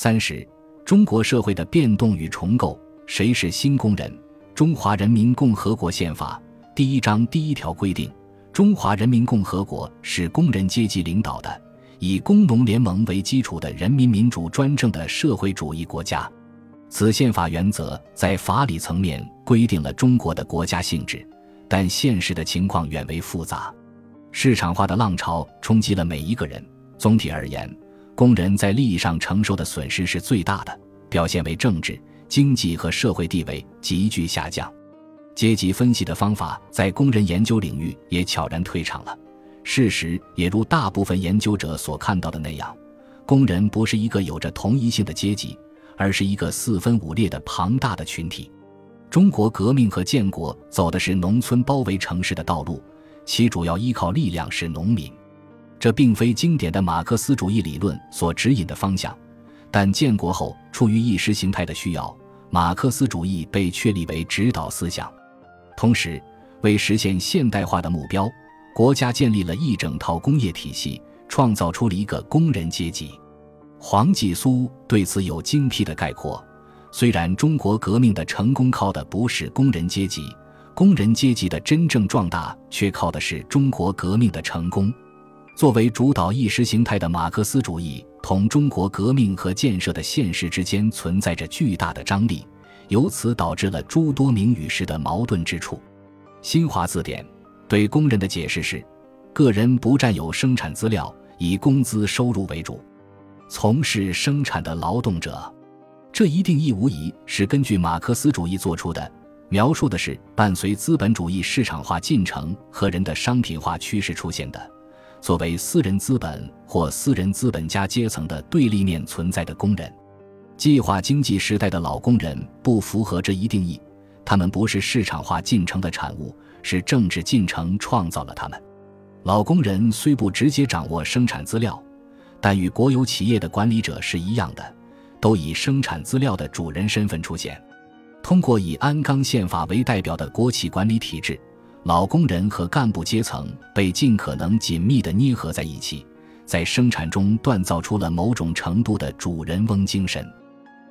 三十，中国社会的变动与重构。谁是新工人？中华人民共和国宪法第一章第一条规定：中华人民共和国是工人阶级领导的，以工农联盟为基础的人民民主专政的社会主义国家。此宪法原则在法理层面规定了中国的国家性质，但现实的情况远为复杂。市场化的浪潮冲击了每一个人。总体而言，工人在利益上承受的损失是最大的，表现为政治、经济和社会地位急剧下降。阶级分析的方法在工人研究领域也悄然退场了。事实也如大部分研究者所看到的那样，工人不是一个有着同一性的阶级。而是一个四分五裂的庞大的群体。中国革命和建国走的是农村包围城市的道路，其主要依靠力量是农民。这并非经典的马克思主义理论所指引的方向，但建国后出于意识形态的需要，马克思主义被确立为指导思想。同时，为实现现代化的目标，国家建立了一整套工业体系，创造出了一个工人阶级。黄继苏对此有精辟的概括。虽然中国革命的成功靠的不是工人阶级，工人阶级的真正壮大却靠的是中国革命的成功。作为主导意识形态的马克思主义，同中国革命和建设的现实之间存在着巨大的张力，由此导致了诸多名与实的矛盾之处。新华字典对工人的解释是：个人不占有生产资料，以工资收入为主。从事生产的劳动者，这一定义无疑是根据马克思主义做出的，描述的是伴随资本主义市场化进程和人的商品化趋势出现的，作为私人资本或私人资本家阶层的对立面存在的工人。计划经济时代的老工人不符合这一定义，他们不是市场化进程的产物，是政治进程创造了他们。老工人虽不直接掌握生产资料。但与国有企业的管理者是一样的，都以生产资料的主人身份出现。通过以鞍钢宪法为代表的国企管理体制，老工人和干部阶层被尽可能紧密地捏合在一起，在生产中锻造出了某种程度的主人翁精神。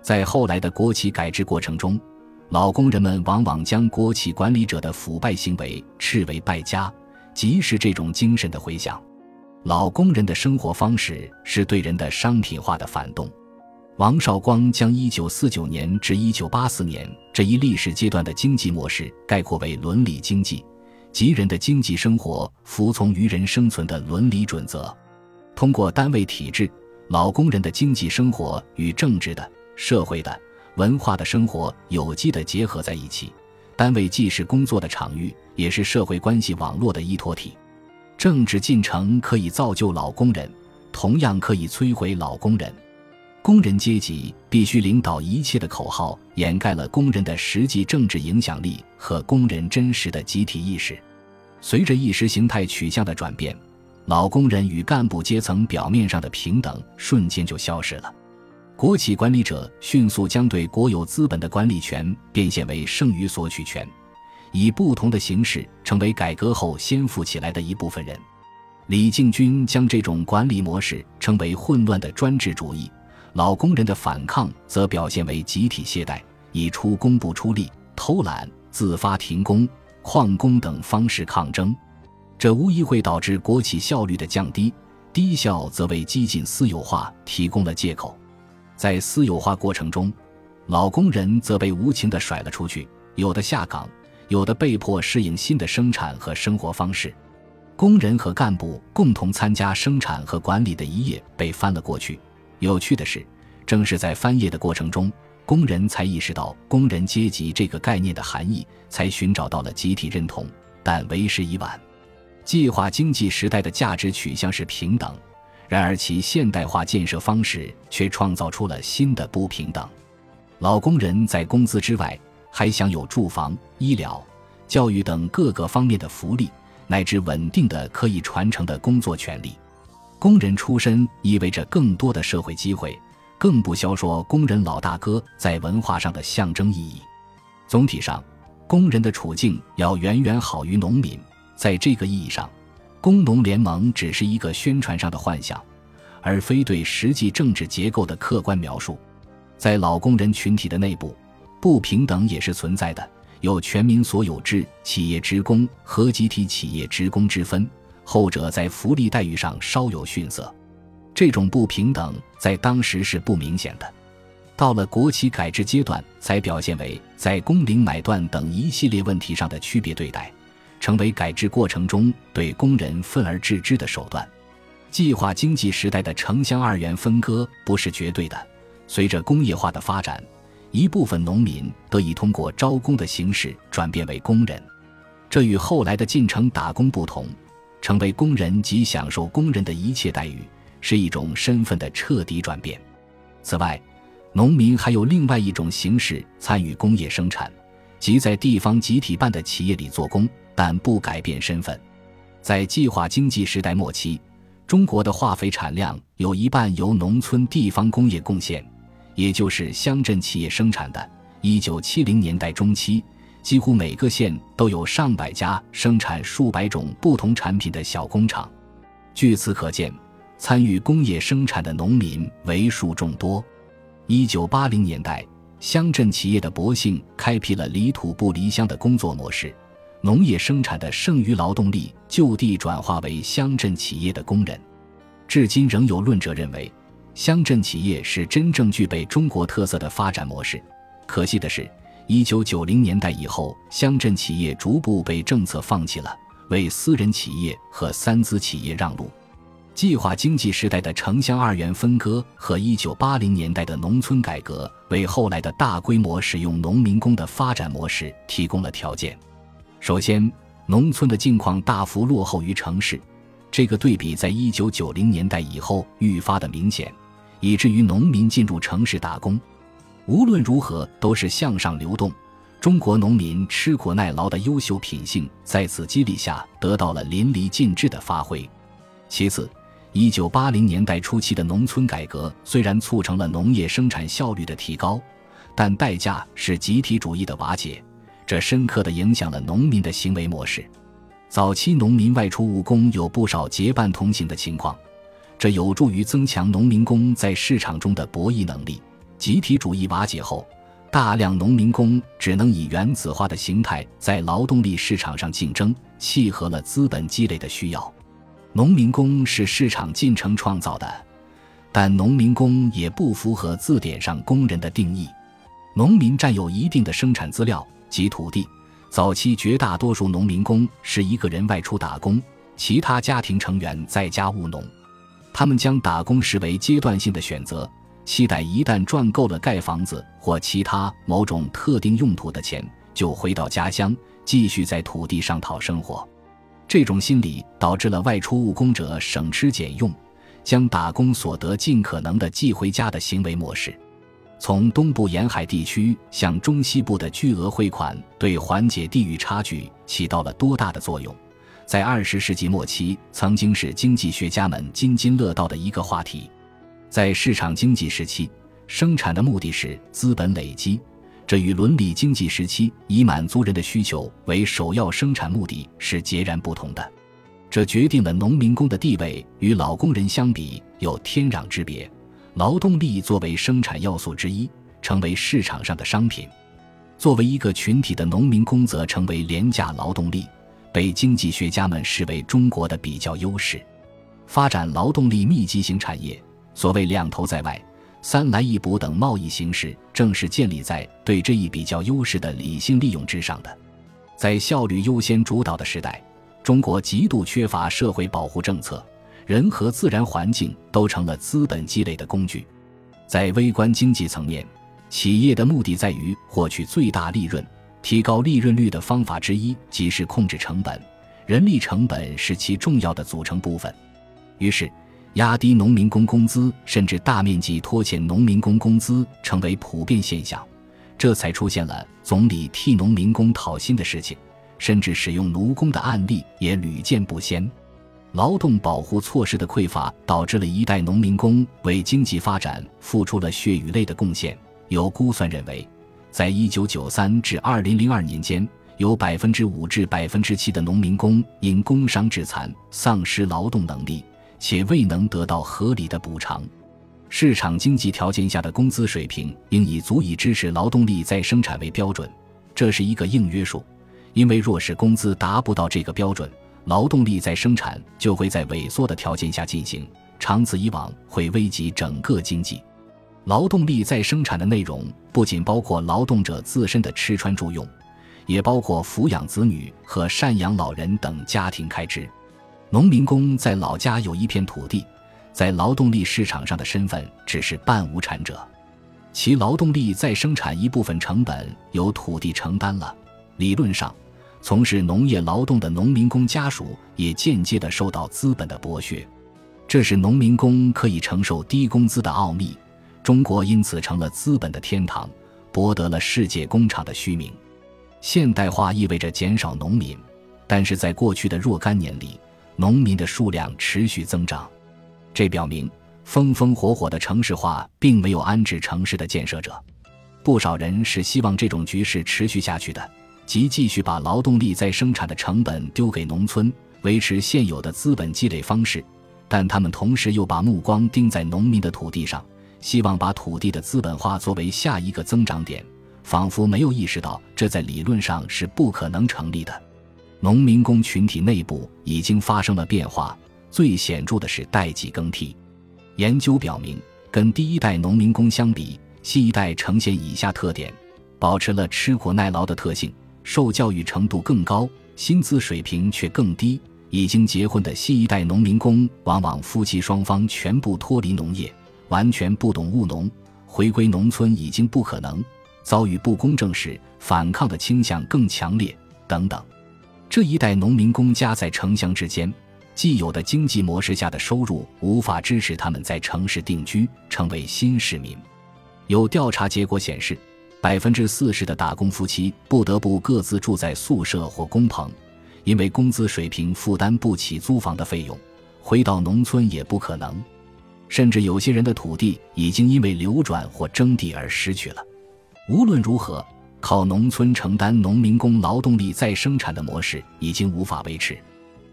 在后来的国企改制过程中，老工人们往往将国企管理者的腐败行为斥为败家，即是这种精神的回响。老工人的生活方式是对人的商品化的反动。王绍光将1949年至1984年这一历史阶段的经济模式概括为伦理经济，即人的经济生活服从于人生存的伦理准则。通过单位体制，老工人的经济生活与政治的、社会的、文化的生活有机的结合在一起。单位既是工作的场域，也是社会关系网络的依托体。政治进程可以造就老工人，同样可以摧毁老工人。工人阶级必须领导一切的口号，掩盖了工人的实际政治影响力和工人真实的集体意识。随着意识形态取向的转变，老工人与干部阶层表面上的平等瞬间就消失了。国企管理者迅速将对国有资本的管理权变现为剩余索取权。以不同的形式成为改革后先富起来的一部分人。李敬军将这种管理模式称为混乱的专制主义。老工人的反抗则表现为集体懈怠，以出工不出力、偷懒、自发停工、旷工等方式抗争。这无疑会导致国企效率的降低，低效则为激进私有化提供了借口。在私有化过程中，老工人则被无情地甩了出去，有的下岗。有的被迫适应新的生产和生活方式，工人和干部共同参加生产和管理的一页被翻了过去。有趣的是，正是在翻页的过程中，工人才意识到工人阶级这个概念的含义，才寻找到了集体认同。但为时已晚。计划经济时代的价值取向是平等，然而其现代化建设方式却创造出了新的不平等。老工人在工资之外。还享有住房、医疗、教育等各个方面的福利，乃至稳定的可以传承的工作权利。工人出身意味着更多的社会机会，更不消说工人老大哥在文化上的象征意义。总体上，工人的处境要远远好于农民。在这个意义上，工农联盟只是一个宣传上的幻想，而非对实际政治结构的客观描述。在老工人群体的内部，不平等也是存在的，有全民所有制企业职工和集体企业职工之分，后者在福利待遇上稍有逊色。这种不平等在当时是不明显的，到了国企改制阶段，才表现为在工龄买断等一系列问题上的区别对待，成为改制过程中对工人分而治之的手段。计划经济时代的城乡二元分割不是绝对的，随着工业化的发展，一部分农民得以通过招工的形式转变为工人，这与后来的进城打工不同，成为工人及享受工人的一切待遇。是一种身份的彻底转变。此外，农民还有另外一种形式参与工业生产，即在地方集体办的企业里做工，但不改变身份。在计划经济时代末期，中国的化肥产量有一半由农村地方工业贡献，也就是乡镇企业生产的。一九七零年代中期，几乎每个县都有上百家生产数百种不同产品的小工厂。据此可见。参与工业生产的农民为数众多。一九八零年代，乡镇企业的博兴开辟了离土不离乡的工作模式，农业生产的剩余劳动力就地转化为乡镇企业的工人。至今仍有论者认为，乡镇企业是真正具备中国特色的发展模式。可惜的是，一九九零年代以后，乡镇企业逐步被政策放弃了，为私人企业和三资企业让路。计划经济时代的城乡二元分割和一九八零年代的农村改革，为后来的大规模使用农民工的发展模式提供了条件。首先，农村的境况大幅落后于城市，这个对比在一九九零年代以后愈发的明显，以至于农民进入城市打工，无论如何都是向上流动。中国农民吃苦耐劳的优秀品性在此激励下得到了淋漓尽致的发挥。其次，一九八零年代初期的农村改革虽然促成了农业生产效率的提高，但代价是集体主义的瓦解，这深刻地影响了农民的行为模式。早期农民外出务工有不少结伴同行的情况，这有助于增强农民工在市场中的博弈能力。集体主义瓦解后，大量农民工只能以原子化的形态在劳动力市场上竞争，契合了资本积累的需要。农民工是市场进程创造的，但农民工也不符合字典上工人的定义。农民占有一定的生产资料及土地。早期绝大多数农民工是一个人外出打工，其他家庭成员在家务农。他们将打工视为阶段性的选择，期待一旦赚够了盖房子或其他某种特定用途的钱，就回到家乡继续在土地上讨生活。这种心理导致了外出务工者省吃俭用，将打工所得尽可能的寄回家的行为模式。从东部沿海地区向中西部的巨额汇款，对缓解地域差距起到了多大的作用？在二十世纪末期，曾经是经济学家们津津乐道的一个话题。在市场经济时期，生产的目的是资本累积。这与伦理经济时期以满足人的需求为首要生产目的是截然不同的，这决定了农民工的地位与老工人相比有天壤之别。劳动力作为生产要素之一，成为市场上的商品；作为一个群体的农民工则成为廉价劳动力，被经济学家们视为中国的比较优势。发展劳动力密集型产业，所谓两头在外。三来一补等贸易形式，正是建立在对这一比较优势的理性利用之上的。在效率优先主导的时代，中国极度缺乏社会保护政策，人和自然环境都成了资本积累的工具。在微观经济层面，企业的目的在于获取最大利润，提高利润率的方法之一即是控制成本，人力成本是其重要的组成部分。于是。压低农民工工资，甚至大面积拖欠农民工工资，成为普遍现象。这才出现了总理替农民工讨薪的事情，甚至使用奴工的案例也屡见不鲜。劳动保护措施的匮乏，导致了一代农民工为经济发展付出了血与泪的贡献。有估算认为，在一九九三至二零零二年间，有百分之五至百分之七的农民工因工伤致残、丧失劳动能力。且未能得到合理的补偿。市场经济条件下的工资水平应以足以支持劳动力再生产为标准，这是一个硬约束。因为若是工资达不到这个标准，劳动力再生产就会在萎缩的条件下进行，长此以往会危及整个经济。劳动力再生产的内容不仅包括劳动者自身的吃穿住用，也包括抚养子女和赡养老人等家庭开支。农民工在老家有一片土地。在劳动力市场上的身份只是半无产者，其劳动力再生产一部分成本由土地承担了。理论上，从事农业劳动的农民工家属也间接的受到资本的剥削，这是农民工可以承受低工资的奥秘。中国因此成了资本的天堂，博得了世界工厂的虚名。现代化意味着减少农民，但是在过去的若干年里，农民的数量持续增长。这表明，风风火火的城市化并没有安置城市的建设者。不少人是希望这种局势持续下去的，即继续把劳动力再生产的成本丢给农村，维持现有的资本积累方式。但他们同时又把目光盯在农民的土地上，希望把土地的资本化作为下一个增长点，仿佛没有意识到这在理论上是不可能成立的。农民工群体内部已经发生了变化。最显著的是代际更替。研究表明，跟第一代农民工相比，新一代呈现以下特点：保持了吃苦耐劳的特性，受教育程度更高，薪资水平却更低。已经结婚的新一代农民工，往往夫妻双方全部脱离农业，完全不懂务农，回归农村已经不可能。遭遇不公正时，反抗的倾向更强烈，等等。这一代农民工夹在城乡之间。既有的经济模式下的收入无法支持他们在城市定居，成为新市民。有调查结果显示，百分之四十的打工夫妻不得不各自住在宿舍或工棚，因为工资水平负担不起租房的费用。回到农村也不可能，甚至有些人的土地已经因为流转或征地而失去了。无论如何，靠农村承担农民工劳动力再生产的模式已经无法维持。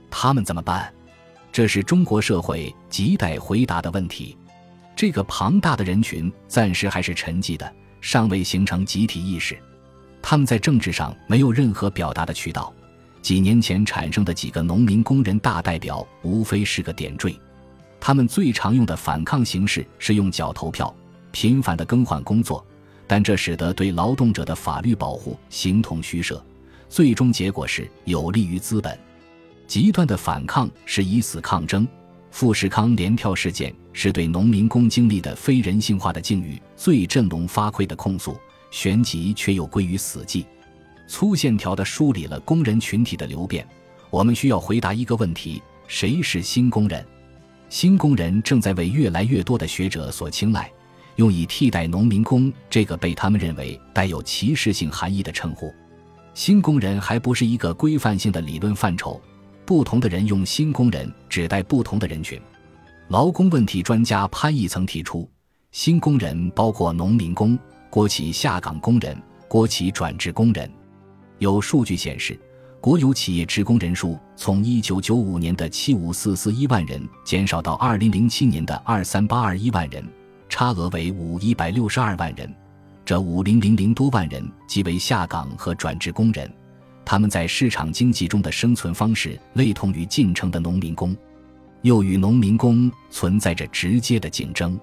他们怎么办？这是中国社会亟待回答的问题。这个庞大的人群暂时还是沉寂的，尚未形成集体意识。他们在政治上没有任何表达的渠道。几年前产生的几个农民工人大代表，无非是个点缀。他们最常用的反抗形式是用脚投票，频繁的更换工作，但这使得对劳动者的法律保护形同虚设。最终结果是有利于资本。极端的反抗是以死抗争。富士康连跳事件是对农民工经历的非人性化的境遇最振聋发聩的控诉，旋即却又归于死寂。粗线条地梳理了工人群体的流变。我们需要回答一个问题：谁是新工人？新工人正在为越来越多的学者所青睐，用以替代农民工这个被他们认为带有歧视性含义的称呼。新工人还不是一个规范性的理论范畴。不同的人用“新工人”指代不同的人群。劳工问题专家潘毅曾提出，新工人包括农民工、国企下岗工人、国企转制工人。有数据显示，国有企业职工人数从1995年的75441万人减少到2007年的23821万人，差额为5162万人。这5000多万人即为下岗和转制工人。他们在市场经济中的生存方式类同于进城的农民工，又与农民工存在着直接的竞争。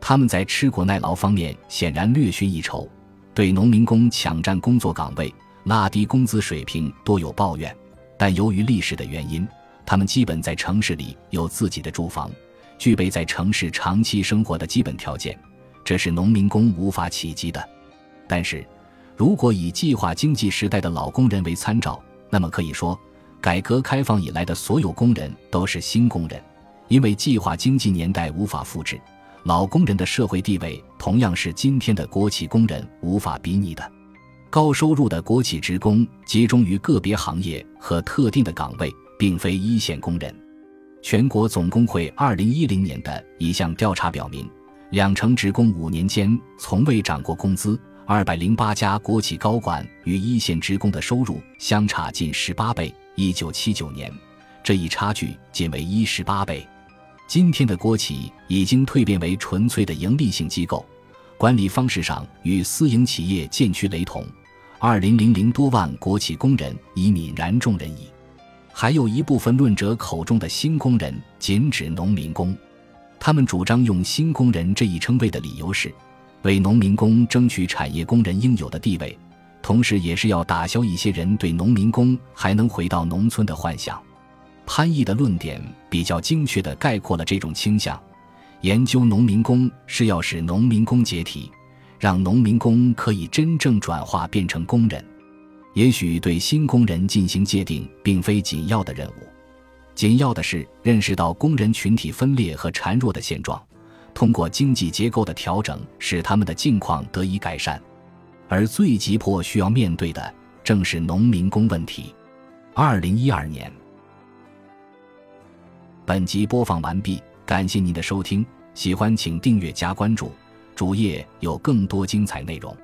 他们在吃苦耐劳方面显然略逊一筹，对农民工抢占工作岗位、拉低工资水平多有抱怨。但由于历史的原因，他们基本在城市里有自己的住房，具备在城市长期生活的基本条件，这是农民工无法企及的。但是。如果以计划经济时代的老工人为参照，那么可以说，改革开放以来的所有工人都是新工人，因为计划经济年代无法复制，老工人的社会地位同样是今天的国企工人无法比拟的。高收入的国企职工集中于个别行业和特定的岗位，并非一线工人。全国总工会二零一零年的一项调查表明，两成职工五年间从未涨过工资。二百零八家国企高管与一线职工的收入相差近十八倍。一九七九年，这一差距仅为一十八倍。今天的国企已经蜕变为纯粹的盈利性机构，管理方式上与私营企业渐趋雷同。二零零零多万国企工人已泯然众人矣。还有一部分论者口中的新工人，仅指农民工。他们主张用“新工人”这一称谓的理由是，为农民工争取产业工人应有的地位，同时也是要打消一些人对农民工还能回到农村的幻想。潘毅的论点比较精确地概括了这种倾向：研究农民工是要使农民工解体，让农民工可以真正转化变成工人。也许对新工人进行界定并非紧要的任务，紧要的是认识到工人群体分裂和孱弱的现状，通过经济结构的调整使他们的境况得以改善。而最急迫需要面对的正是农民工问题。二零一二年。本集播放完毕，感谢您的收听，喜欢请订阅加关注，主页有更多精彩内容。